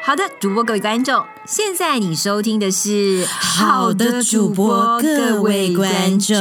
好的，主播各位观众，现在你收听的是好的主播各位观众。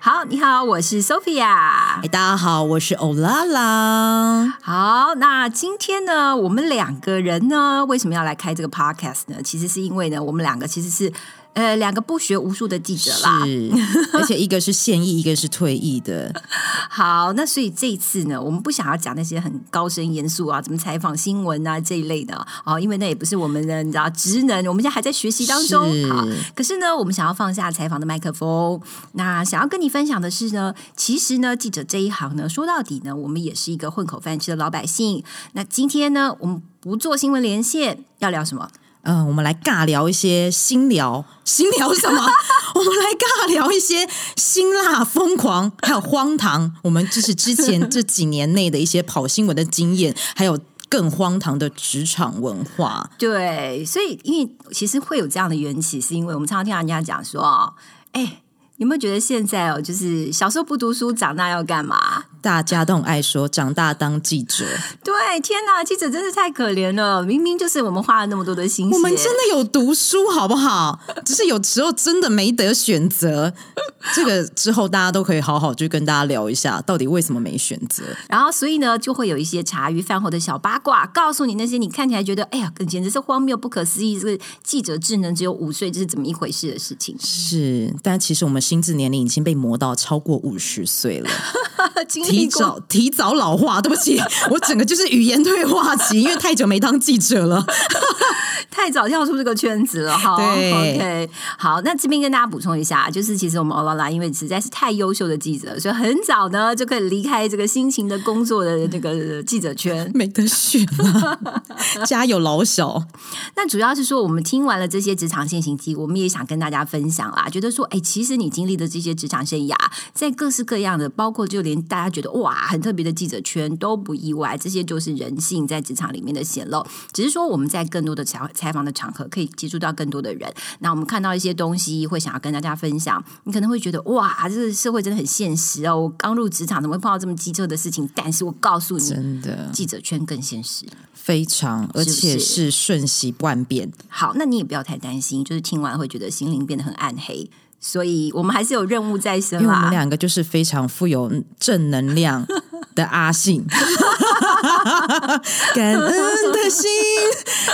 好，你好，我是 Sophia。哎，大家好，我是欧拉拉。好，那今天呢，我们两个人呢，为什么要来开这个 podcast 呢？其实是因为呢，我们两个其实是。呃，两个不学无术的记者啦，是，而且一个是现役，一个是退役的。好，那所以这一次呢，我们不想要讲那些很高深严肃啊，怎么采访新闻啊这一类的哦，因为那也不是我们的你知道职能，我们现在还在学习当中。好，可是呢，我们想要放下采访的麦克风，那想要跟你分享的是呢，其实呢，记者这一行呢，说到底呢，我们也是一个混口饭吃的老百姓。那今天呢，我们不做新闻连线，要聊什么？嗯，我们来尬聊一些新聊，新聊什么？我们来尬聊一些辛辣、疯狂，还有荒唐。我们就是之前这几年内的一些跑新闻的经验，还有更荒唐的职场文化。对，所以因为其实会有这样的缘起，是因为我们常常听人家讲说，哎。有没有觉得现在哦，就是小时候不读书，长大要干嘛？大家都很爱说长大当记者。对，天哪，记者真是太可怜了。明明就是我们花了那么多的心血，我们真的有读书，好不好？只是有时候真的没得选择。这个之后大家都可以好好去跟大家聊一下，到底为什么没选择。然后，所以呢，就会有一些茶余饭后的小八卦，告诉你那些你看起来觉得哎呀，简直是荒谬不可思议，这个记者智能只有五岁，这是怎么一回事的事情？是，但其实我们。心智年龄已经被磨到超过五十岁了，提早提早老化。对不起，我整个就是语言退化期，因为太久没当记者了，太早跳出这个圈子了。哈，OK，好，那这边跟大家补充一下，就是其实我们欧拉拉因为实在是太优秀的记者，所以很早呢就可以离开这个辛勤的工作的这个记者圈，没得选了。家有老小，那主要是说我们听完了这些职场现行记，我们也想跟大家分享啦，觉得说，哎，其实你。经历的这些职场生涯，在各式各样的，包括就连大家觉得哇很特别的记者圈都不意外，这些就是人性在职场里面的显露。只是说我们在更多的采采访的场合，可以接触到更多的人。那我们看到一些东西，会想要跟大家分享。你可能会觉得哇，这个社会真的很现实哦！我刚入职场，怎么会碰到这么机车的事情？但是我告诉你，真的，记者圈更现实，非常，而且是瞬息万变。好，那你也不要太担心，就是听完会觉得心灵变得很暗黑。所以我们还是有任务在身，因为我们两个就是非常富有正能量 的阿信。感恩的心，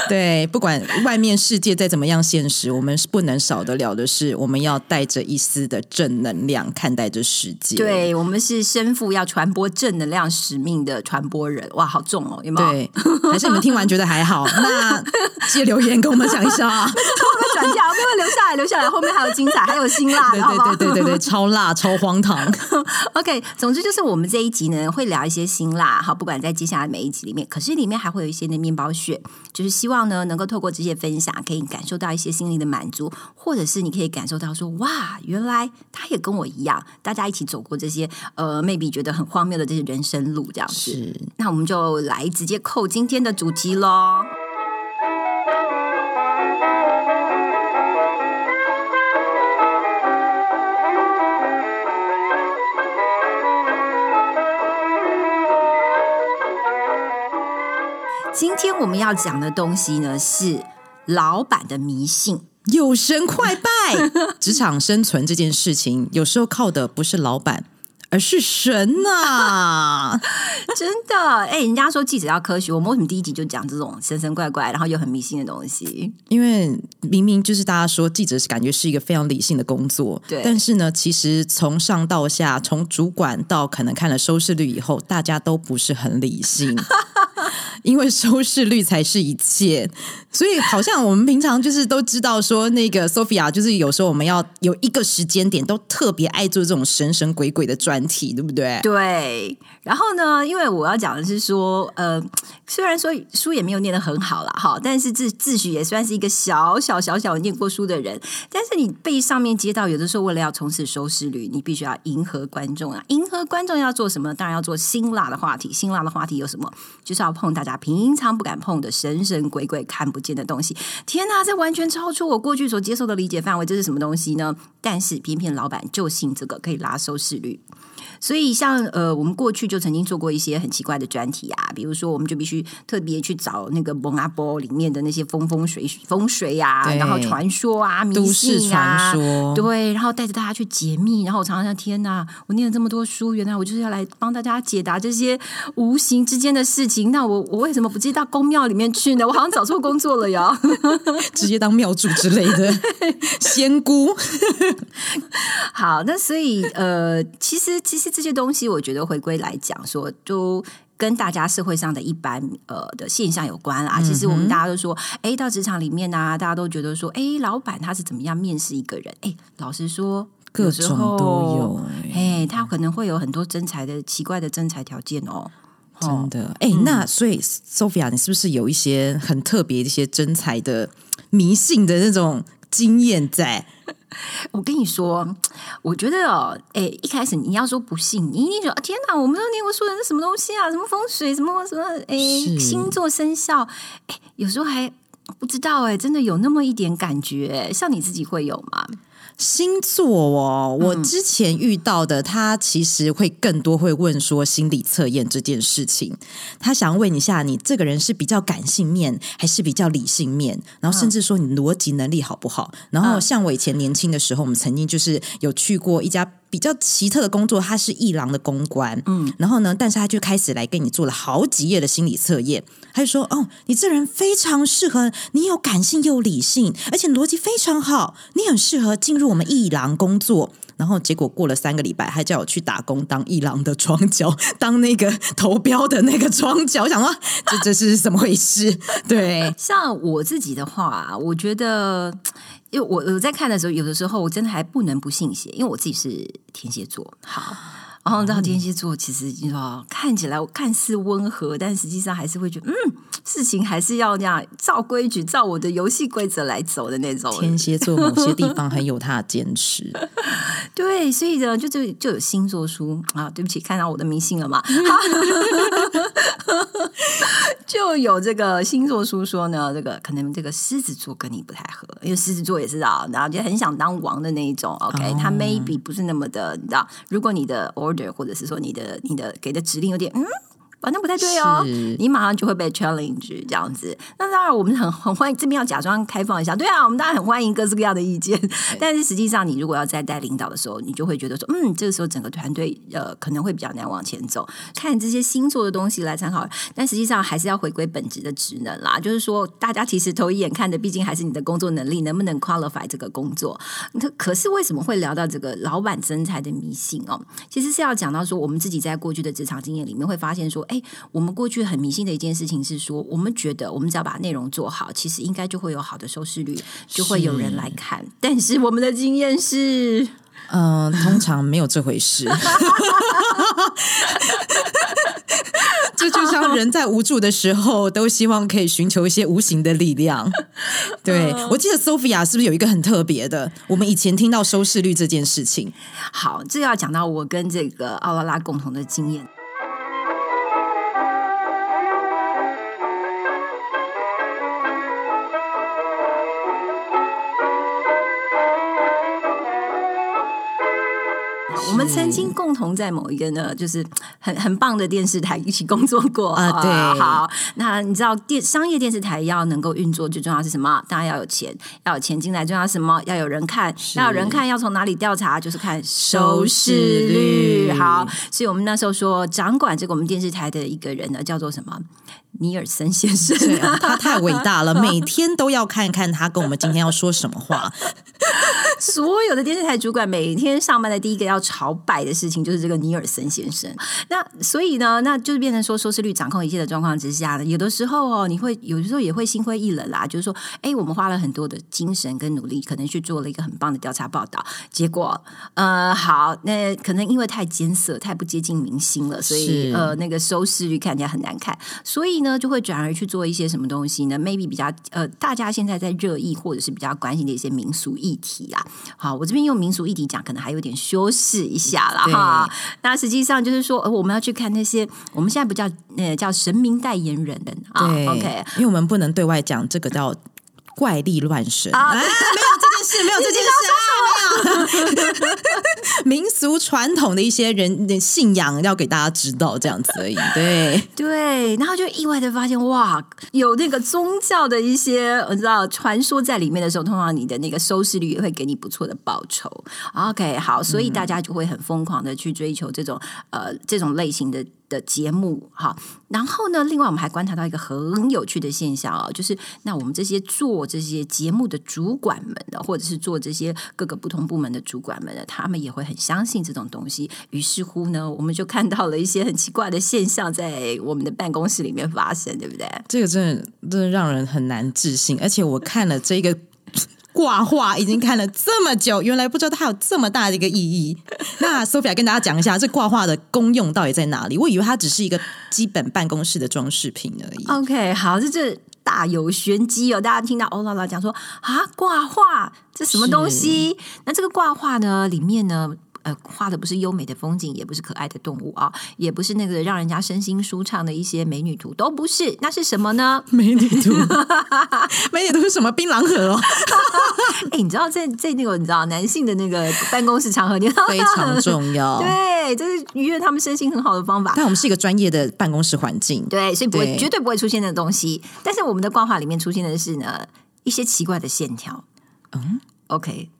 对，不管外面世界再怎么样现实，我们是不能少得了的是，我们要带着一丝的正能量看待这世界。对，我们是身负要传播正能量使命的传播人。哇，好重哦，有没有？对，还是你们听完觉得还好？那接留言跟我们讲一下啊。那就后面转嫁，来，留下来，后面还有精彩，还有辛辣，对对对对对，超辣，超荒唐。OK，总之就是我们这一集呢，会聊一些辛辣。好，不管在接下来每一集里面，可是里面还会有一些的面包屑，就是希望呢，能够透过这些分享，可以感受到一些心灵的满足，或者是你可以感受到说，哇，原来他也跟我一样，大家一起走过这些呃，maybe 觉得很荒谬的这些人生路，这样子。那我们就来直接扣今天的主题喽。今天我们要讲的东西呢，是老板的迷信，有神快拜。职场生存这件事情，有时候靠的不是老板。而是神呐！真的哎，人家说记者要科学，我们为什么第一集就讲这种神神怪怪，然后又很迷信的东西？因为明明就是大家说记者是感觉是一个非常理性的工作，对。但是呢，其实从上到下，从主管到可能看了收视率以后，大家都不是很理性，因为收视率才是一切。所以好像我们平常就是都知道说，那个 Sophia 就是有时候我们要有一个时间点，都特别爱做这种神神鬼鬼的专题，对不对？对。然后呢，因为我要讲的是说，呃，虽然说书也没有念得很好了哈，但是自自诩也算是一个小小小小念过书的人。但是你被上面接到，有的时候为了要冲刺收视率，你必须要迎合观众啊！迎合观众要做什么？当然要做辛辣的话题。辛辣的话题有什么？就是要碰大家平常不敢碰的神神鬼鬼看不。见的东西。天哪，这完全超出我过去所接受的理解范围，这是什么东西呢？但是偏偏老板就信这个，可以拉收视率。所以，像呃，我们过去就曾经做过一些很奇怪的专题啊，比如说，我们就必须特别去找那个蒙阿波里面的那些风风水风水呀，然后传说啊、迷信啊，对，然后带着大家去解密。然后我常常想，天哪，我念了这么多书，原来我就是要来帮大家解答这些无形之间的事情。那我我为什么不直接到宫庙里面去呢？我好像找错工作了呀，直接当庙主之类的 仙姑。好，那所以呃，其实其实。这些东西，我觉得回归来讲，说都跟大家社会上的一般呃的现象有关啦。其实我们大家都说，哎，到职场里面呢，大家都觉得说，哎，老板他是怎么样面试一个人？哎，老实说，各种都有，哎，他可能会有很多真才的奇怪的真才条件哦。真的，哎，那所以 Sophia，你是不是有一些很特别一些真才的迷信的那种经验在？我跟你说，我觉得哦，哎，一开始你要说不信，你一定觉得天哪，我们都念过书的是什么东西啊？什么风水，什么什么，哎，星座生肖，哎，有时候还不知道，哎，真的有那么一点感觉，像你自己会有吗？星座哦，我之前遇到的他其实会更多会问说心理测验这件事情，他想问一下你这个人是比较感性面还是比较理性面，然后甚至说你逻辑能力好不好？然后像我以前年轻的时候，我们曾经就是有去过一家。比较奇特的工作，他是一郎的公关，嗯，然后呢，但是他就开始来跟你做了好几页的心理测验，他就说，哦，你这人非常适合，你有感性又理性，而且逻辑非常好，你很适合进入我们一郎工作。然后结果过了三个礼拜，还叫我去打工当一郎的庄脚，当那个投标的那个庄脚，我想说这这是怎么回事？对，像我自己的话，我觉得。因为我我在看的时候，有的时候我真的还不能不信邪，因为我自己是天蝎座。好，然后知道天蝎座其实你说看起来看似温和，但实际上还是会觉得，嗯，事情还是要这样照规矩、照我的游戏规则来走的那种。天蝎座某些地方很有他的坚持。对，所以呢，就就就有星座书啊，对不起，看到我的迷信了嘛。就有这个星座书说呢，这个可能这个狮子座跟你不太合，因为狮子座也是啊，然后就很想当王的那一种。OK，他 maybe 不是那么的，你知道，如果你的或者是说你的你的给的指令有点嗯。反正不太对哦，你马上就会被 challenge 这样子。那当然，我们很很欢迎这边要假装开放一下，对啊，我们当然很欢迎各式各样的意见。但是实际上，你如果要再带领导的时候，你就会觉得说，嗯，这个时候整个团队呃可能会比较难往前走。看这些星座的东西来参考，但实际上还是要回归本职的职能啦。就是说，大家其实头一眼看的，毕竟还是你的工作能力能不能 qualify 这个工作。可可是为什么会聊到这个老板真才的迷信哦？其实是要讲到说，我们自己在过去的职场经验里面会发现说，哎。我们过去很迷信的一件事情是说，我们觉得我们只要把内容做好，其实应该就会有好的收视率，就会有人来看。但是我们的经验是，嗯，通常没有这回事。这就像人在无助的时候，都希望可以寻求一些无形的力量。对我记得 Sophia 是不是有一个很特别的？我们以前听到收视率这件事情，好，这要讲到我跟这个奥拉拉共同的经验。们曾经共同在某一个呢，就是很很棒的电视台一起工作过啊。对，好，那你知道电商业电视台要能够运作，最重要是什么？当然要有钱，要有钱进来，重要什么？要有人看，要有人看，要从哪里调查？就是看收视率。好，所以我们那时候说，掌管这个我们电视台的一个人呢，叫做什么？尼尔森先生，他太伟大了，每天都要看看他跟我们今天要说什么话。所有的电视台主管每天上班的第一个要朝拜的事情就是这个尼尔森先生。那所以呢，那就是变成说收视率掌控一切的状况之下呢，有的时候哦，你会有的时候也会心灰意冷啦。就是说，哎，我们花了很多的精神跟努力，可能去做了一个很棒的调查报道，结果呃，好，那可能因为太艰涩、太不接近明星了，所以呃，那个收视率看起来很难看。所以呢，就会转而去做一些什么东西呢？maybe 比较呃，大家现在在热议或者是比较关心的一些民俗议题啦。好，我这边用民俗议题讲，可能还有点修饰一下啦。哈。那实际上就是说，呃，我们要去看那些我们现在不叫呃叫神明代言人的啊。OK，因为我们不能对外讲这个叫怪力乱神啊，没有这件事，没有这件事。民俗传统的一些人的信仰要给大家知道，这样子而已。对 对，然后就意外的发现，哇，有那个宗教的一些我知道传说在里面的时候，通常你的那个收视率也会给你不错的报酬。OK，好，所以大家就会很疯狂的去追求这种呃这种类型的。的节目哈，然后呢，另外我们还观察到一个很有趣的现象啊，就是那我们这些做这些节目的主管们的，或者是做这些各个不同部门的主管们的，他们也会很相信这种东西。于是乎呢，我们就看到了一些很奇怪的现象在我们的办公室里面发生，对不对？这个真的真的让人很难置信，而且我看了这个。挂画已经看了这么久，原来不知道它有这么大的一个意义。那 Sophia 跟大家讲一下，这挂画的功用到底在哪里？我以为它只是一个基本办公室的装饰品而已。OK，好，这这大有玄机哦！大家听到欧拉拉讲说啊，挂画这什么东西？那这个挂画呢，里面呢？呃，画的不是优美的风景，也不是可爱的动物啊，也不是那个让人家身心舒畅的一些美女图，都不是。那是什么呢？美女图，美女图是什么？槟榔盒哦。哎，你知道在在那个你知道男性的那个办公室场合，你非常重要。对，这是愉悦他们身心很好的方法。但我们是一个专业的办公室环境，对，所以不会绝对不会出现那个东西。但是我们的挂画里面出现的是呢一些奇怪的线条。嗯，OK。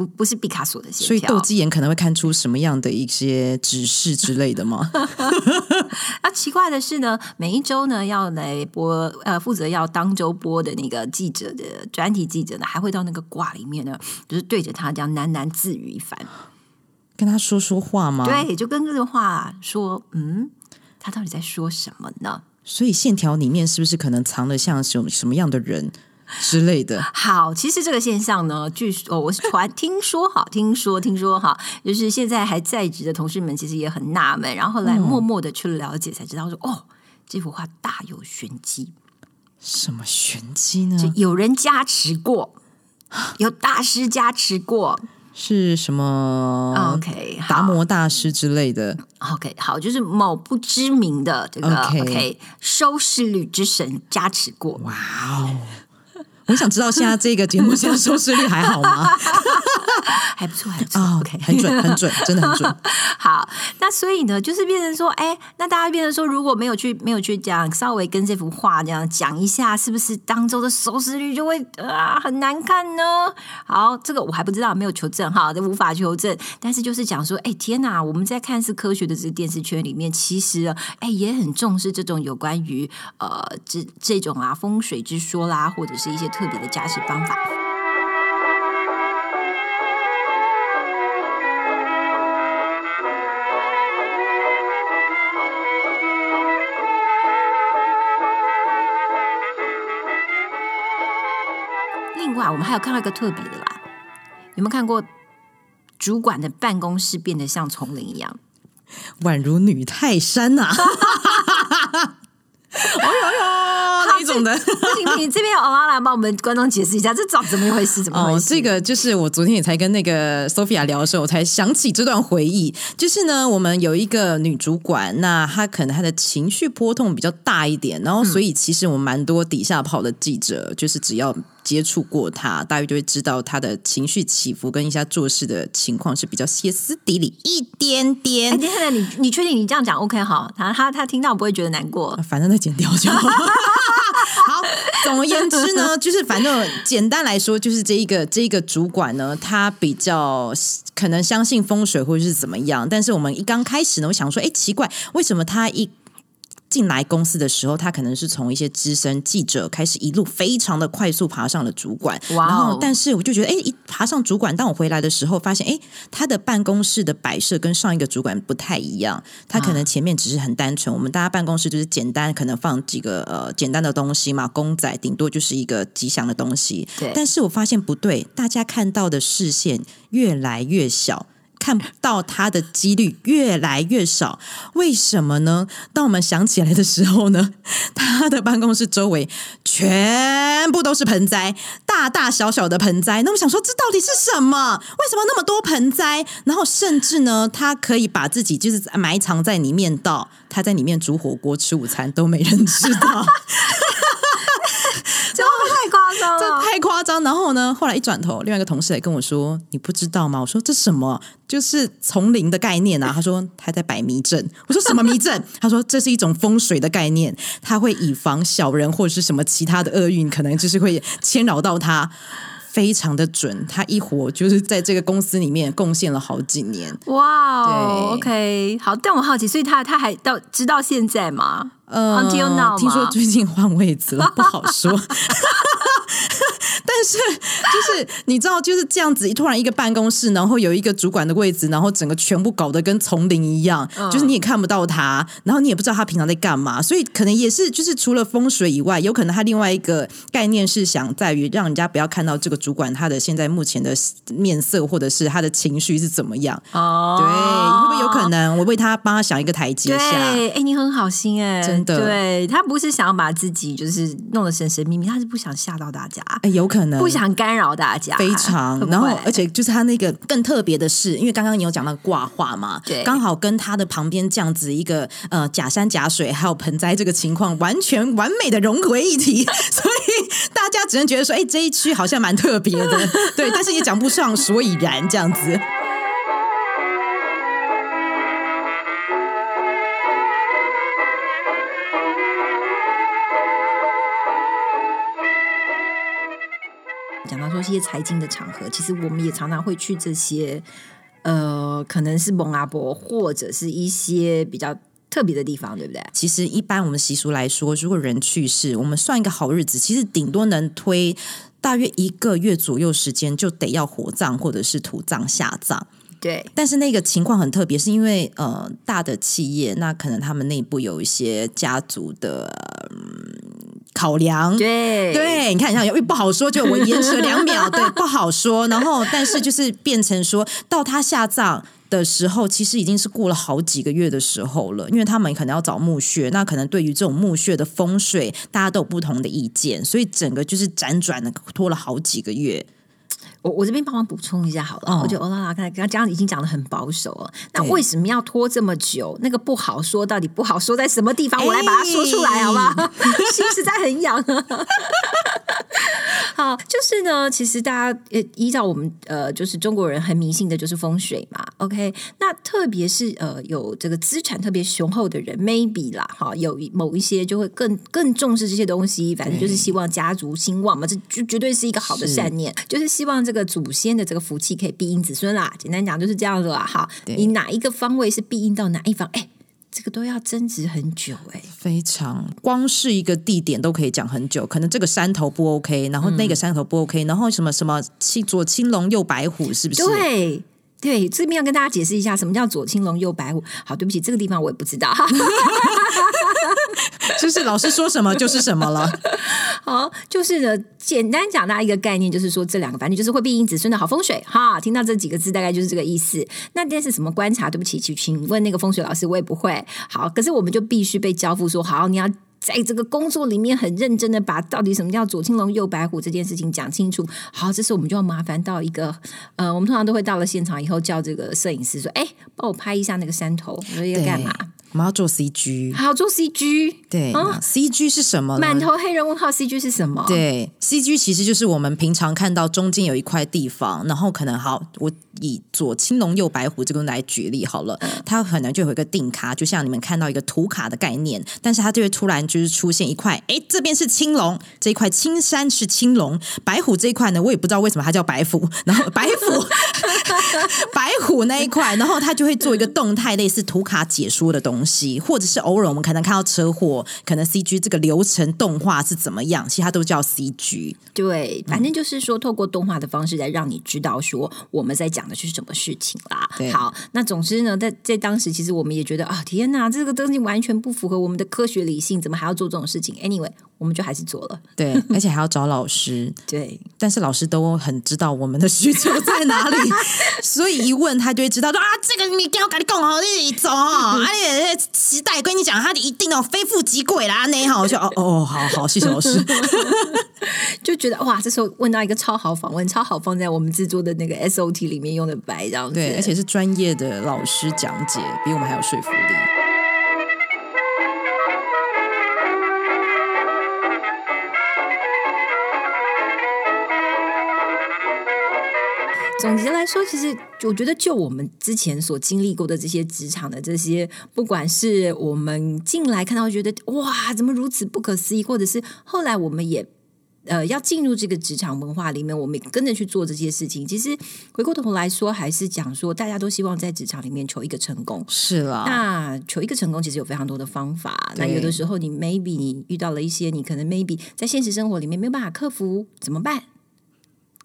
不不是毕卡索的线条，所以斗鸡眼可能会看出什么样的一些指示之类的吗？啊，奇怪的是呢，每一周呢要来播呃负责要当周播的那个记者的专题记者呢，还会到那个卦里面呢，就是对着他这样喃喃自语一番，跟他说说话吗？对，就跟这个话说，嗯，他到底在说什么呢？所以线条里面是不是可能藏了像什什么样的人？之类的。好，其实这个现象呢，据说我是传听说哈，听说听说哈，就是现在还在职的同事们其实也很纳闷，然后来默默的去了解，才知道说哦，这幅画大有玄机。什么玄机呢？就有人加持过，有大师加持过，是什么？OK，达摩大师之类的。OK，好，就是某不知名的这个 OK 收视率之神加持过。哇哦！我想知道现在这个节目现在收视率还好吗？还不错，还不错。OK，很准，很准，真的很准。好，那所以呢，就是变成说，哎，那大家变成说，如果没有去，没有去讲，稍微跟这幅画这样讲一下，是不是当周的收视率就会啊很难看呢？好，这个我还不知道，没有求证哈，这无法求证。但是就是讲说，哎，天哪，我们在看似科学的这个电视圈里面，其实哎也很重视这种有关于呃这这种啊风水之说啦，或者是一些。特别的驾驶方法。还有看到一个特别的啦，有没有看过主管的办公室变得像丛林一样，宛如女泰山呐？哎呦呦！那种的，不行，你这边有阿来帮我们观众解释一下，这长怎么一回事？怎么回事？这个就是我昨天也才跟那个 Sophia 聊的时候，我才想起这段回忆。就是呢，我们有一个女主管，那她可能她的情绪波动比较大一点，然后所以其实我们蛮多底下跑的记者，就是只要。接触过他，大约就会知道他的情绪起伏跟一下做事的情况是比较歇斯底里一点点。哎，现在你你确定你这样讲 OK 好？他他他听到不会觉得难过？反正再剪掉就好。好，总而言之呢，就是反正简单来说，就是这一个这一个主管呢，他比较可能相信风水或者是怎么样。但是我们一刚开始呢，我想说，哎，奇怪，为什么他一。进来公司的时候，他可能是从一些资深记者开始，一路非常的快速爬上了主管。然后，但是我就觉得，哎，一爬上主管，当我回来的时候，发现，哎，他的办公室的摆设跟上一个主管不太一样。他可能前面只是很单纯，我们大家办公室就是简单，可能放几个呃简单的东西嘛，公仔，顶多就是一个吉祥的东西。对。但是我发现不对，大家看到的视线越来越小。看到他的几率越来越少。为什么呢？当我们想起来的时候呢，他的办公室周围全部都是盆栽，大大小小的盆栽。那我想说，这到底是什么？为什么那么多盆栽？然后甚至呢，他可以把自己就是埋藏在里面，到他在里面煮火锅、吃午餐都没人知道。这太夸张。然后呢，后来一转头，另外一个同事来跟我说：“你不知道吗？”我说：“这什么？就是丛林的概念啊。”他说：“他在摆迷阵。”我说：“什么迷阵？”他说：“这是一种风水的概念，他会以防小人或者是什么其他的厄运，可能就是会牵扰到他。”非常的准，他一活就是在这个公司里面贡献了好几年。哇哦对，OK，好，但我好奇，所以他他还到直到现在吗？呃 Until now 吗听说最近换位子了，不好说。但是就是你知道，就是这样子，突然一个办公室，然后有一个主管的位置，然后整个全部搞得跟丛林一样，嗯就是你也看不到他，然后你也不知道他平常在干嘛，所以可能也是就是除了风水以外，有可能他另外一个概念是想在于让人家不要看到这个主管他的现在目前的面色或者是他的情绪是怎么样。哦，对，会不会有可能我为他帮他想一个台阶下？对，哎，你很好心哎，真的对他不是想要把自己就是弄得神神秘秘，他是不想吓到大家，哎，有可能不想干扰大家，非常。然后而且就是他那个更特别的是，因为刚刚你有讲到挂画嘛，对。刚好跟他的旁边这样子一个呃假山假水还有盆栽这个情况完全完美的融为一体，所以大家只能觉得说，哎，这一区好像蛮特别的，对，但是也讲不上所以然这样子。些财经的场合，其实我们也常常会去这些，呃，可能是蒙阿伯或者是一些比较特别的地方，对不对？其实一般我们习俗来说，如果人去世，我们算一个好日子，其实顶多能推大约一个月左右时间，就得要火葬或者是土葬下葬。对，但是那个情况很特别，是因为呃大的企业，那可能他们内部有一些家族的、嗯考量。对，对，你看，像因为不好说，就我延迟两秒，对，不好说。然后，但是就是变成说到他下葬的时候，其实已经是过了好几个月的时候了，因为他们可能要找墓穴，那可能对于这种墓穴的风水，大家都有不同的意见，所以整个就是辗转的拖了好几个月。我我这边帮忙补充一下好了，哦我觉得欧拉拉刚才刚刚这样已经讲的很保守了，那为什么要拖这么久？那个不好说，到底不好说在什么地方？我来把它说出来，好不好？心实在很痒。好，就是呢，其实大家呃，依照我们呃，就是中国人很迷信的，就是风水嘛。OK，那特别是呃，有这个资产特别雄厚的人，maybe 啦，哈，有一某一些就会更更重视这些东西，反正就是希望家族兴旺嘛，这就绝对是一个好的善念，就是希望这个祖先的这个福气可以庇荫子孙啦。简单讲就是这样子啦。哈，你哪一个方位是庇荫到哪一方？哎，这个都要争执很久哎、非常，光是一个地点都可以讲很久。可能这个山头不 OK，然后那个山头不 OK，、然后什么什么青左青龙右白虎，是不是？对。对，这边要跟大家解释一下，什么叫左青龙右白虎。好，对不起，这个地方我也不知道。就是老师说什么就是什么了。好，就是呢，简单讲大家一个概念，就是说这两个反正就是会庇荫子孙的好风水哈。听到这几个字，大概就是这个意思。那但是什么观察？对不起，请请问那个风水老师，我也不会。好，可是我们就必须被交付说，好，你要。在这个工作里面，很认真的把到底什么叫左青龙右白虎这件事情讲清楚。好，这时我们就要麻烦到一个，呃，我们通常都会到了现场以后，叫这个摄影师说：“哎，帮我拍一下那个山头。”我说要干嘛？我们要做 CG，还要做 CG，对、啊 CG 是什么呢？满头黑人问号，CG 是什么？对，CG 其实就是我们平常看到中间有一块地方，然后可能好，我以左青龙右白虎这个来举例好了，它可能就有一个定卡，就像你们看到一个图卡的概念，但是它就会突然就是出现一块，哎，这边是青龙，这一块青山是青龙，白虎这一块呢，我也不知道为什么它叫白虎，然后白虎 白虎那一块，然后它就会做一个动态类似图卡解说的东西，或者是偶尔我们可能看到车祸，可能 CG 这个流程动画是怎么样，其实它都叫 CG。对，反正就是说，透过动画的方式来让你知道说我们在讲的是什么事情啦。好，那总之呢，在在当时，其实我们也觉得啊，天哪，这个东西完全不符合我们的科学理性，怎么还要做这种事情？Anyway，我们就还是做了。对，而且还要找老师，对，但是老师都很知道我们的需求在哪里，所以一问他就会知道说啊，这个你跟我跟你讲好，你走哦，而 且期待跟你讲，他一定要非富即贵啦，那好，我就哦哦，好好，谢谢老师。就觉得哇，这时候问到一个超好访问，超好放在我们制作的那个 SOT 里面用的白这样子，对，而且是专业的老师讲解，比我们还有说服力。总结来说，其实我觉得，就我们之前所经历过的这些职场的这些，不管是我们进来看到觉得哇，怎么如此不可思议，或者是后来我们也呃要进入这个职场文化里面，我们跟着去做这些事情。其实回过头来说，还是讲说，大家都希望在职场里面求一个成功。是啦，那求一个成功，其实有非常多的方法。那有的时候，你 maybe 你遇到了一些，你可能 maybe 在现实生活里面没有办法克服，怎么办？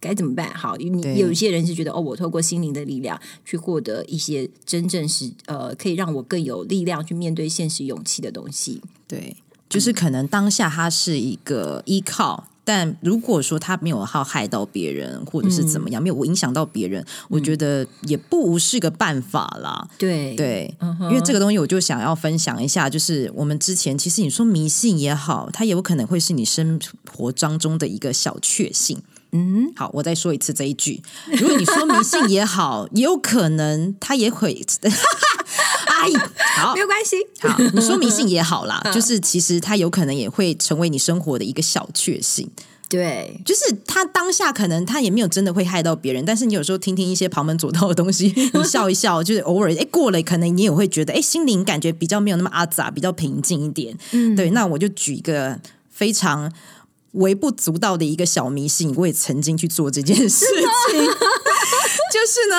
该怎么办？好，你有一些人是觉得哦，我透过心灵的力量去获得一些真正是呃，可以让我更有力量去面对现实勇气的东西。对，就是可能当下它是一个依靠，但如果说他没有好害到别人，或者是怎么样，没有影响到别人，我觉得也不无是个办法啦。对对，因为这个东西，我就想要分享一下，就是我们之前其实你说迷信也好，它也有可能会是你生活当中的一个小确幸。嗯，好，我再说一次这一句。如果你说迷信也好，也有可能他也会 哎，好，没有关系。好，你说迷信也好啦，就是其实他有可能也会成为你生活的一个小确幸。对，就是他当下可能他也没有真的会害到别人，但是你有时候听听一些旁门左道的东西，你笑一笑，就是偶尔哎过了，可能你也会觉得哎心灵感觉比较没有那么阿杂，比较平静一点。嗯，对，那我就举一个非常。微不足道的一个小迷信，我也曾经去做这件事情。就是呢，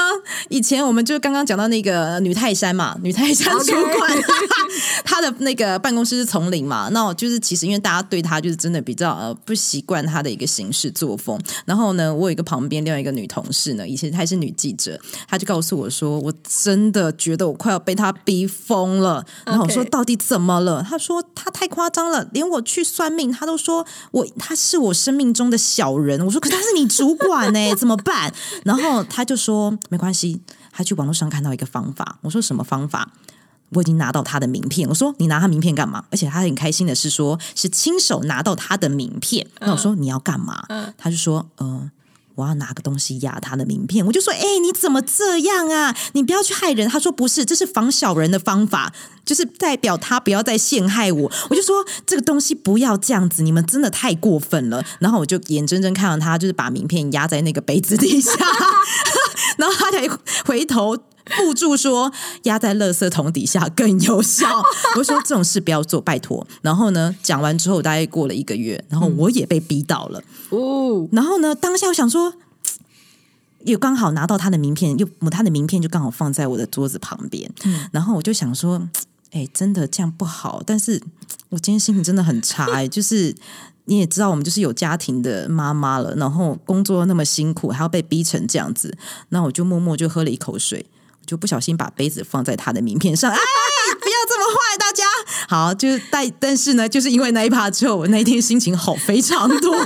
以前我们就刚刚讲到那个女泰山嘛，女泰山主管，她的那个办公室是丛林嘛，那我就是其实因为大家对她就是真的比较呃不习惯她的一个行事作风。然后呢，我有一个旁边另外一个女同事呢，以前她是女记者，她就告诉我说，我真的觉得我快要被她逼疯了。然后我说到底怎么了？她说她太夸张了，连我去算命，她都说我她是我生命中的小人。我说可她是你主管呢，怎么办？然后她就。说没关系，他去网络上看到一个方法。我说什么方法？我已经拿到他的名片。我说你拿他名片干嘛？而且他很开心的是说，是亲手拿到他的名片。那我说你要干嘛？他就说嗯。我要拿个东西压他的名片，我就说：“哎，你怎么这样啊？你不要去害人。”他说：“不是，这是防小人的方法，就是代表他不要再陷害我。”我就说：“这个东西不要这样子，你们真的太过分了。”然后我就眼睁睁看到他就是把名片压在那个杯子底下，然后他才回头。附注说压在垃圾桶底下更有效。我说这种事不要做，拜托。然后呢，讲完之后大概过了一个月，然后我也被逼到了。哦，然后呢，当下我想说，又刚好拿到他的名片，又他的名片就刚好放在我的桌子旁边。嗯，然后我就想说，哎，真的这样不好。但是我今天心情真的很差。哎，就是你也知道，我们就是有家庭的妈妈了，然后工作那么辛苦，还要被逼成这样子。那我就默默就喝了一口水。就不小心把杯子放在他的名片上，哎，不要这么坏，大家好，就是但但是呢，就是因为那一趴之后，我那一天心情好非常多，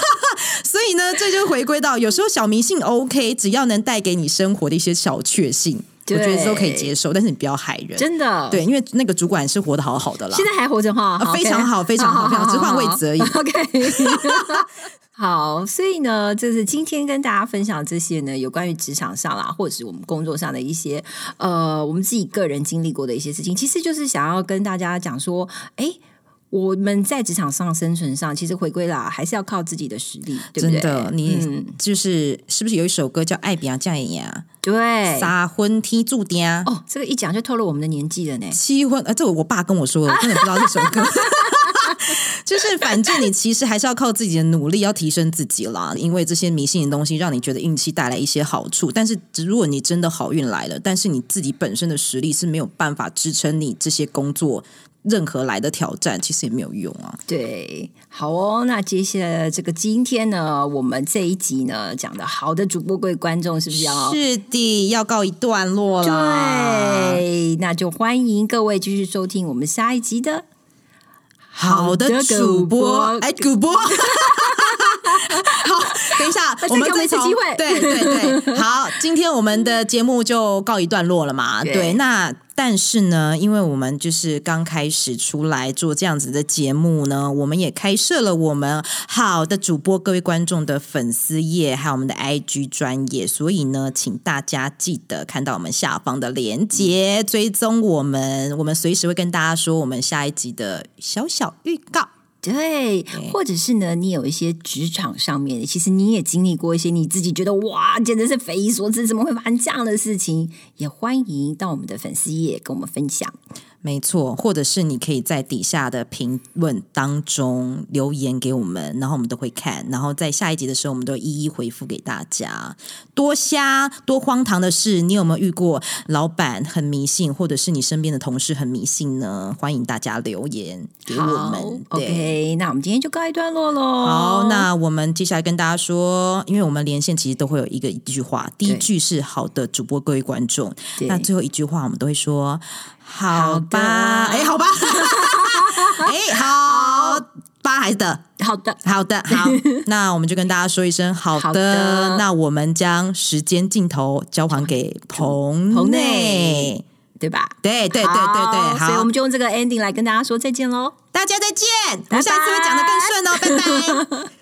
所以呢，这就回归到有时候小迷信 OK，只要能带给你生活的一些小确幸，我觉得都可以接受，但是你不要害人，真的，对，因为那个主管是活得好好的啦，现在还活着哈，非常好，非常好，非常只换位置而已，OK。好，所以呢，就是今天跟大家分享这些呢，有关于职场上啦，或者是我们工作上的一些呃，我们自己个人经历过的一些事情，其实就是想要跟大家讲说，哎，我们在职场上生存上，其实回归啦，还是要靠自己的实力，对不对？真的，你就是是不是有一首歌叫《爱比亚加演呀》？对，撒婚踢住爹哦，这个一讲就透露我们的年纪了呢。七婚，呃，这我爸跟我说，我根本不知道这首歌。就是，反正你其实还是要靠自己的努力，要提升自己啦。因为这些迷信的东西，让你觉得运气带来一些好处。但是，如果你真的好运来了，但是你自己本身的实力是没有办法支撑你这些工作任何来的挑战，其实也没有用啊。对，好哦。那接下来这个今天呢，我们这一集呢讲的好的主播各位观众是不是要是的要告一段落了？对，那就欢迎各位继续收听我们下一集的。好的主播，哎，主播。好，等一下，我们再次机会。对对对，好，今天我们的节目就告一段落了嘛。对，那但是呢，因为我们就是刚开始出来做这样子的节目呢，我们也开设了我们好的主播各位观众的粉丝页，还有我们的 IG 专业，所以呢，请大家记得看到我们下方的链接，追踪我们，我们随时会跟大家说我们下一集的小小预告。对，或者是呢，你有一些职场上面，其实你也经历过一些你自己觉得哇，简直是匪夷所思，怎么会发生这样的事情？也欢迎到我们的粉丝页跟我们分享。没错，或者是你可以在底下的评论当中留言给我们，然后我们都会看，然后在下一集的时候，我们都一一回复给大家。多瞎多荒唐的事，你有没有遇过？老板很迷信，或者是你身边的同事很迷信呢？欢迎大家留言给我们。OK，那我们今天就告一段落喽。好，那我们接下来跟大家说，因为我们连线其实都会有一个一句话，第一句是好的主播各位观众，那最后一句话我们都会说。好吧，哎，好吧，哎，好吧，还是的，好的，好的，好，那我们就跟大家说一声好的，那我们将时间镜头交还给棚内，对吧？对对对对对，所以我们就用这个 ending 来跟大家说再见喽，大家再见，我们下次会讲的更顺哦，拜拜。